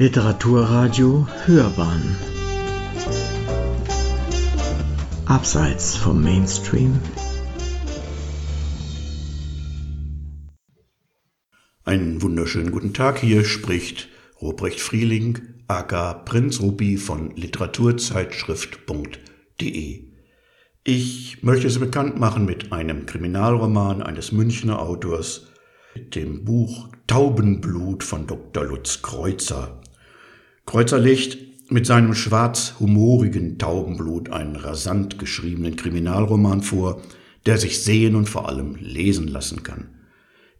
Literaturradio Hörbahn Abseits vom Mainstream Einen wunderschönen guten Tag, hier spricht Ruprecht Frieling, aka Prinz Rupi von Literaturzeitschrift.de. Ich möchte Sie bekannt machen mit einem Kriminalroman eines Münchner Autors, mit dem Buch Taubenblut von Dr. Lutz Kreuzer. Kreuzer legt mit seinem schwarz-humorigen Taubenblut einen rasant geschriebenen Kriminalroman vor, der sich sehen und vor allem lesen lassen kann.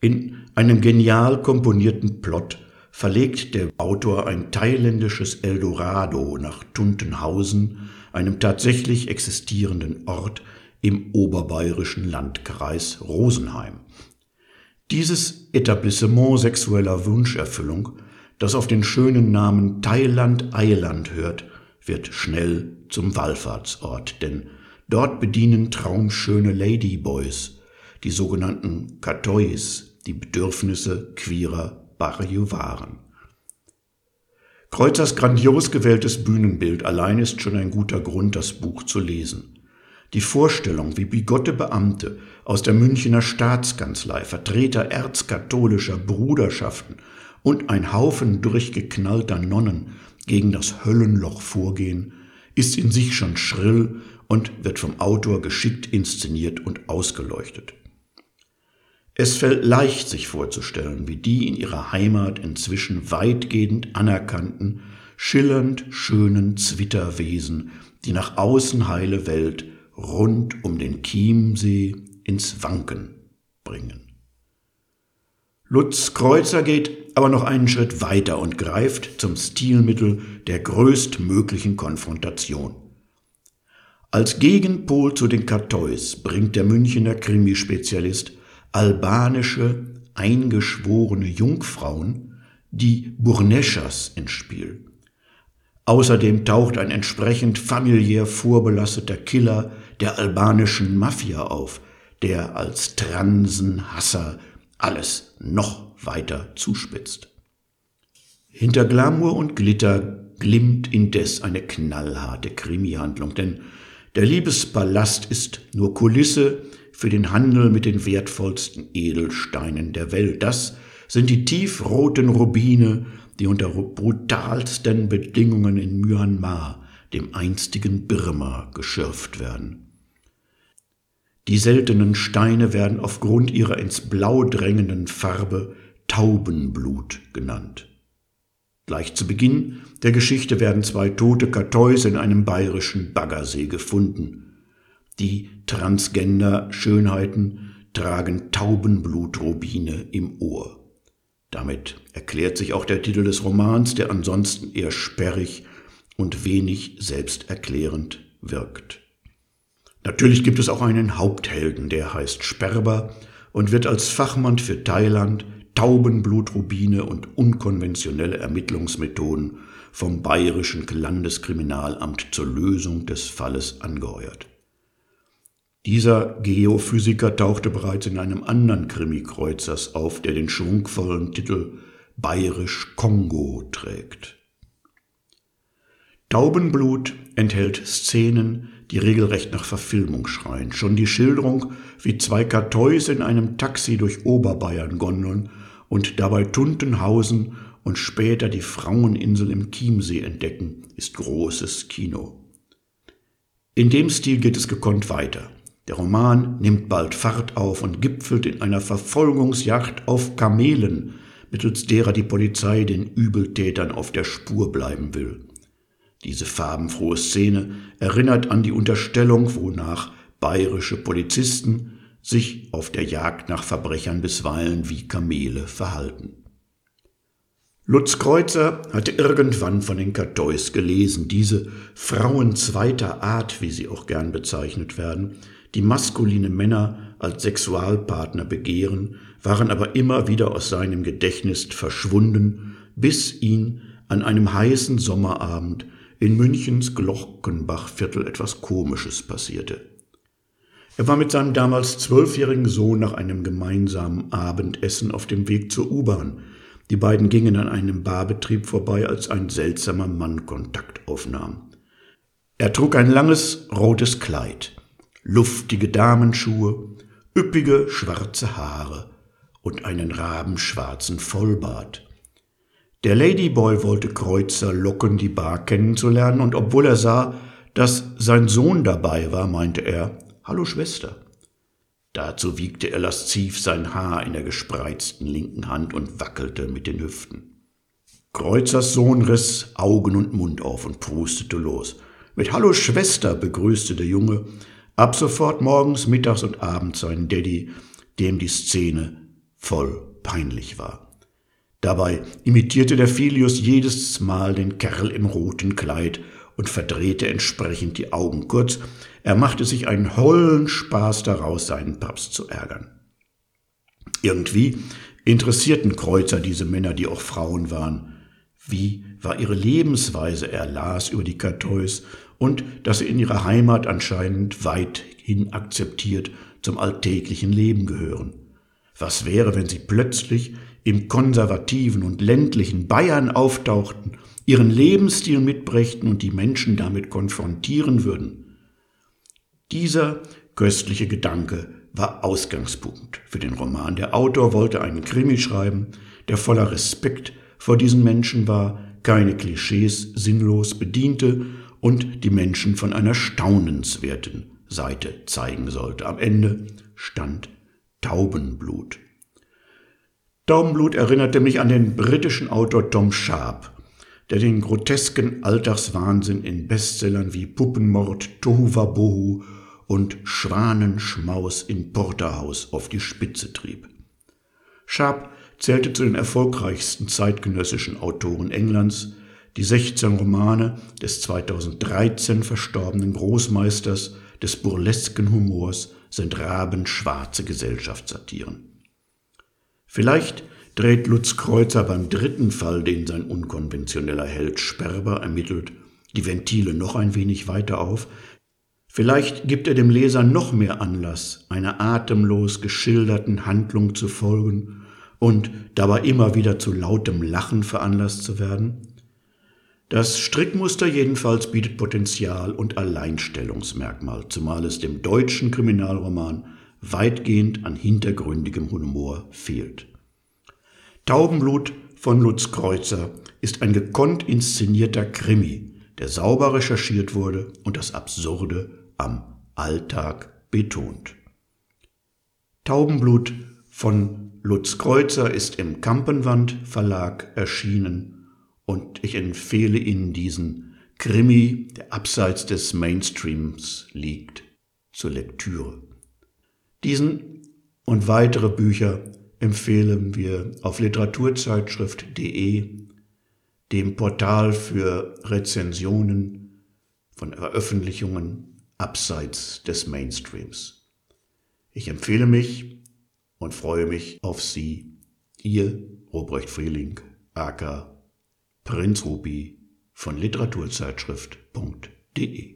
In einem genial komponierten Plot verlegt der Autor ein thailändisches Eldorado nach Tuntenhausen, einem tatsächlich existierenden Ort im oberbayerischen Landkreis Rosenheim. Dieses Etablissement sexueller Wunscherfüllung, das auf den schönen Namen Thailand-Eiland hört, wird schnell zum Wallfahrtsort, denn dort bedienen traumschöne Ladyboys, die sogenannten Katois, die Bedürfnisse queerer Barriovaren. Kreuzers grandios gewähltes Bühnenbild allein ist schon ein guter Grund, das Buch zu lesen. Die Vorstellung, wie bigotte Beamte aus der Münchner Staatskanzlei, Vertreter erzkatholischer Bruderschaften und ein Haufen durchgeknallter Nonnen gegen das Höllenloch vorgehen, ist in sich schon schrill und wird vom Autor geschickt inszeniert und ausgeleuchtet. Es fällt leicht, sich vorzustellen, wie die in ihrer Heimat inzwischen weitgehend anerkannten, schillernd schönen Zwitterwesen die nach außen heile Welt rund um den Chiemsee ins Wanken bringen. Lutz Kreuzer geht aber noch einen Schritt weiter und greift zum Stilmittel der größtmöglichen Konfrontation. Als Gegenpol zu den Kartois bringt der Münchener Krimispezialist albanische, eingeschworene Jungfrauen, die Burneschas, ins Spiel. Außerdem taucht ein entsprechend familiär vorbelasteter Killer der albanischen Mafia auf, der als Transenhasser alles noch weiter zuspitzt. Hinter Glamour und Glitter glimmt indes eine knallharte Krimihandlung, denn der Liebespalast ist nur Kulisse für den Handel mit den wertvollsten Edelsteinen der Welt. Das sind die tiefroten Rubine, die unter brutalsten Bedingungen in Myanmar, dem einstigen Birma, geschürft werden. Die seltenen Steine werden aufgrund ihrer ins Blau drängenden Farbe Taubenblut genannt. Gleich zu Beginn der Geschichte werden zwei tote Kartäus in einem bayerischen Baggersee gefunden. Die Transgender-Schönheiten tragen Taubenblutrubine im Ohr. Damit erklärt sich auch der Titel des Romans, der ansonsten eher sperrig und wenig selbsterklärend wirkt. Natürlich gibt es auch einen Haupthelden, der heißt Sperber und wird als Fachmann für Thailand, Taubenblutrubine und unkonventionelle Ermittlungsmethoden vom bayerischen Landeskriminalamt zur Lösung des Falles angeheuert. Dieser Geophysiker tauchte bereits in einem anderen Krimi Kreuzers auf, der den schwungvollen Titel Bayerisch Kongo trägt. Taubenblut enthält Szenen, die regelrecht nach Verfilmung schreien. Schon die Schilderung, wie zwei Kartäus in einem Taxi durch Oberbayern gondeln und dabei Tuntenhausen und später die Fraueninsel im Chiemsee entdecken, ist großes Kino. In dem Stil geht es gekonnt weiter. Der Roman nimmt bald Fahrt auf und gipfelt in einer Verfolgungsjagd auf Kamelen, mittels derer die Polizei den Übeltätern auf der Spur bleiben will. Diese farbenfrohe Szene erinnert an die Unterstellung, wonach bayerische Polizisten sich auf der Jagd nach Verbrechern bisweilen wie Kamele verhalten. Lutz Kreuzer hatte irgendwann von den Kartäus gelesen, diese Frauen zweiter Art, wie sie auch gern bezeichnet werden, die maskuline Männer als Sexualpartner begehren, waren aber immer wieder aus seinem Gedächtnis verschwunden, bis ihn an einem heißen Sommerabend in Münchens Glockenbachviertel etwas Komisches passierte. Er war mit seinem damals zwölfjährigen Sohn nach einem gemeinsamen Abendessen auf dem Weg zur U-Bahn, Die beiden gingen an einem Barbetrieb vorbei, als ein seltsamer Mann Kontakt aufnahm. Er trug ein langes rotes Kleid, luftige Damenschuhe, üppige schwarze Haare und einen rabenschwarzen Vollbart. Der Ladyboy wollte Kreuzer locken, die Bar kennenzulernen, und obwohl er sah, dass sein Sohn dabei war, meinte er, Hallo Schwester. Dazu wiegte er lasziv sein Haar in der gespreizten linken Hand und wackelte mit den Hüften. Kreuzers Sohn riss Augen und Mund auf und prustete los. Mit Hallo Schwester begrüßte der Junge ab sofort morgens, mittags und abends seinen Daddy, dem die Szene voll peinlich war. Dabei imitierte der Filius jedes Mal den Kerl im roten Kleid und verdrehte entsprechend die Augen kurz, er machte sich einen hollen Spaß daraus, seinen Papst zu ärgern. Irgendwie interessierten Kreuzer diese Männer, die auch Frauen waren. Wie war ihre Lebensweise? Er las über die Kartäus und dass sie in ihrer Heimat anscheinend weithin akzeptiert zum alltäglichen Leben gehören. Was wäre, wenn sie plötzlich im konservativen und ländlichen Bayern auftauchten, ihren Lebensstil mitbrächten und die Menschen damit konfrontieren würden? Dieser köstliche Gedanke war Ausgangspunkt für den Roman. Der Autor wollte einen Krimi schreiben, der voller Respekt vor diesen Menschen war, keine Klischees sinnlos bediente und die Menschen von einer staunenswerten Seite zeigen sollte. Am Ende stand Taubenblut. Taubenblut erinnerte mich an den britischen Autor Tom Sharp, der den grotesken Alltagswahnsinn in Bestsellern wie Puppenmord, Tohuwabohu und Schwanenschmaus in Porterhaus auf die Spitze trieb. Sharp zählte zu den erfolgreichsten zeitgenössischen Autoren Englands. Die 16 Romane des 2013 verstorbenen Großmeisters des burlesken Humors sind rabenschwarze Gesellschaftssatiren. Vielleicht dreht Lutz Kreuzer beim dritten Fall, den sein unkonventioneller Held Sperber ermittelt, die Ventile noch ein wenig weiter auf, Vielleicht gibt er dem Leser noch mehr Anlass, einer atemlos geschilderten Handlung zu folgen und dabei immer wieder zu lautem Lachen veranlasst zu werden. Das Strickmuster jedenfalls bietet Potenzial und Alleinstellungsmerkmal, zumal es dem deutschen Kriminalroman weitgehend an hintergründigem Humor fehlt. Taubenblut von Lutz Kreuzer ist ein gekonnt inszenierter Krimi, der sauber recherchiert wurde und das Absurde am Alltag betont. Taubenblut von Lutz Kreuzer ist im Kampenwand Verlag erschienen und ich empfehle Ihnen diesen Krimi, der abseits des Mainstreams liegt, zur Lektüre. Diesen und weitere Bücher empfehlen wir auf literaturzeitschrift.de, dem Portal für Rezensionen von Veröffentlichungen abseits des Mainstreams. Ich empfehle mich und freue mich auf Sie, Ihr Robrecht Frieling, aka Prinz Rupi von Literaturzeitschrift.de.